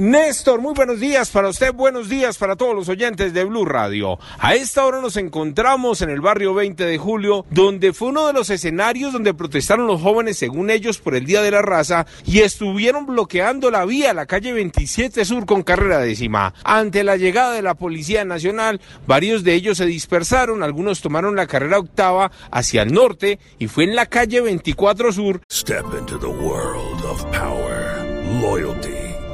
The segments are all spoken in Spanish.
Néstor, muy buenos días para usted, buenos días para todos los oyentes de Blue Radio. A esta hora nos encontramos en el barrio 20 de julio, donde fue uno de los escenarios donde protestaron los jóvenes, según ellos, por el Día de la Raza y estuvieron bloqueando la vía, la calle 27 Sur con carrera décima. Ante la llegada de la Policía Nacional, varios de ellos se dispersaron, algunos tomaron la carrera octava hacia el norte y fue en la calle 24 Sur Step into the world of power, loyalty,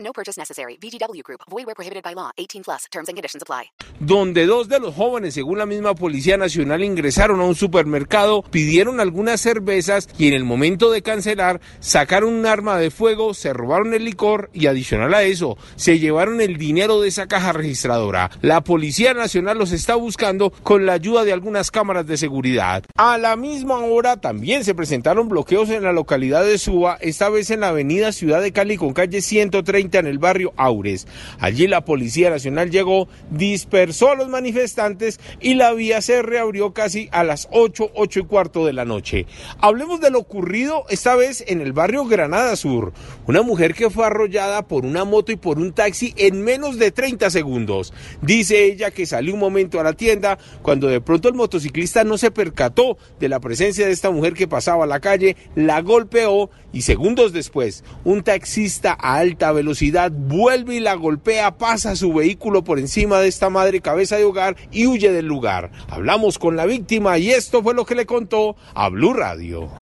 No purchase necessary. VGW Group. Void where prohibited by law. 18 plus. Terms and conditions apply. donde dos de los jóvenes, según la misma Policía Nacional, ingresaron a un supermercado, pidieron algunas cervezas y en el momento de cancelar sacaron un arma de fuego, se robaron el licor y adicional a eso, se llevaron el dinero de esa caja registradora. La Policía Nacional los está buscando con la ayuda de algunas cámaras de seguridad. A la misma hora también se presentaron bloqueos en la localidad de Suba, esta vez en la avenida Ciudad de Cali con calle 130 en el barrio Aures. Allí la Policía Nacional llegó, dispersó a los manifestantes y la vía se reabrió casi a las 8, 8 y cuarto de la noche. Hablemos de lo ocurrido esta vez en el barrio Granada Sur. Una mujer que fue arrollada por una moto y por un taxi en menos de 30 segundos. Dice ella que salió un momento a la tienda cuando de pronto el motociclista no se percató de la presencia de esta mujer que pasaba a la calle, la golpeó y segundos después un taxista a alta velocidad vuelve y la golpea, pasa su vehículo por encima de esta madre cabeza de hogar y huye del lugar. Hablamos con la víctima y esto fue lo que le contó a Blue Radio.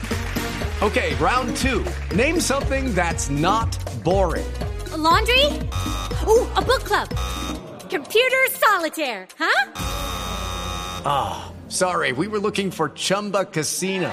Okay, round two. Name something that's not boring. A laundry? Ooh, a book club. Computer solitaire, huh? Sorry, we were looking for Chumba Casino.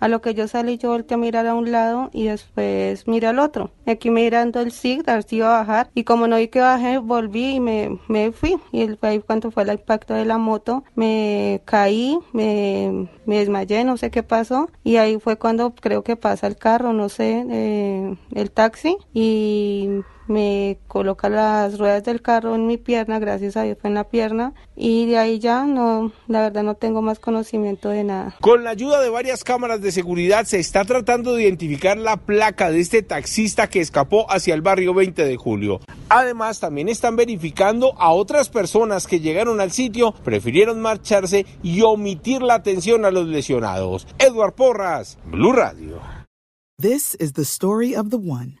A lo que yo salí, yo volteé a mirar a un lado y después miré al otro. Aquí mirando el SIG, a ver si iba a bajar. Y como no vi que bajé, volví y me, me fui. Y ahí cuando fue el impacto de la moto, me caí, me, me desmayé, no sé qué pasó. Y ahí fue cuando creo que pasa el carro, no sé, eh, el taxi. Y me coloca las ruedas del carro en mi pierna, gracias a Dios fue en la pierna. Y de ahí ya no, la verdad no tengo más conocimiento de nada. Con la ayuda de varias cámaras de seguridad se está tratando de identificar la placa de este taxista que escapó hacia el barrio 20 de julio. Además, también están verificando a otras personas que llegaron al sitio, prefirieron marcharse y omitir la atención a los lesionados. Edward Porras, Blue Radio. This is the story of the one.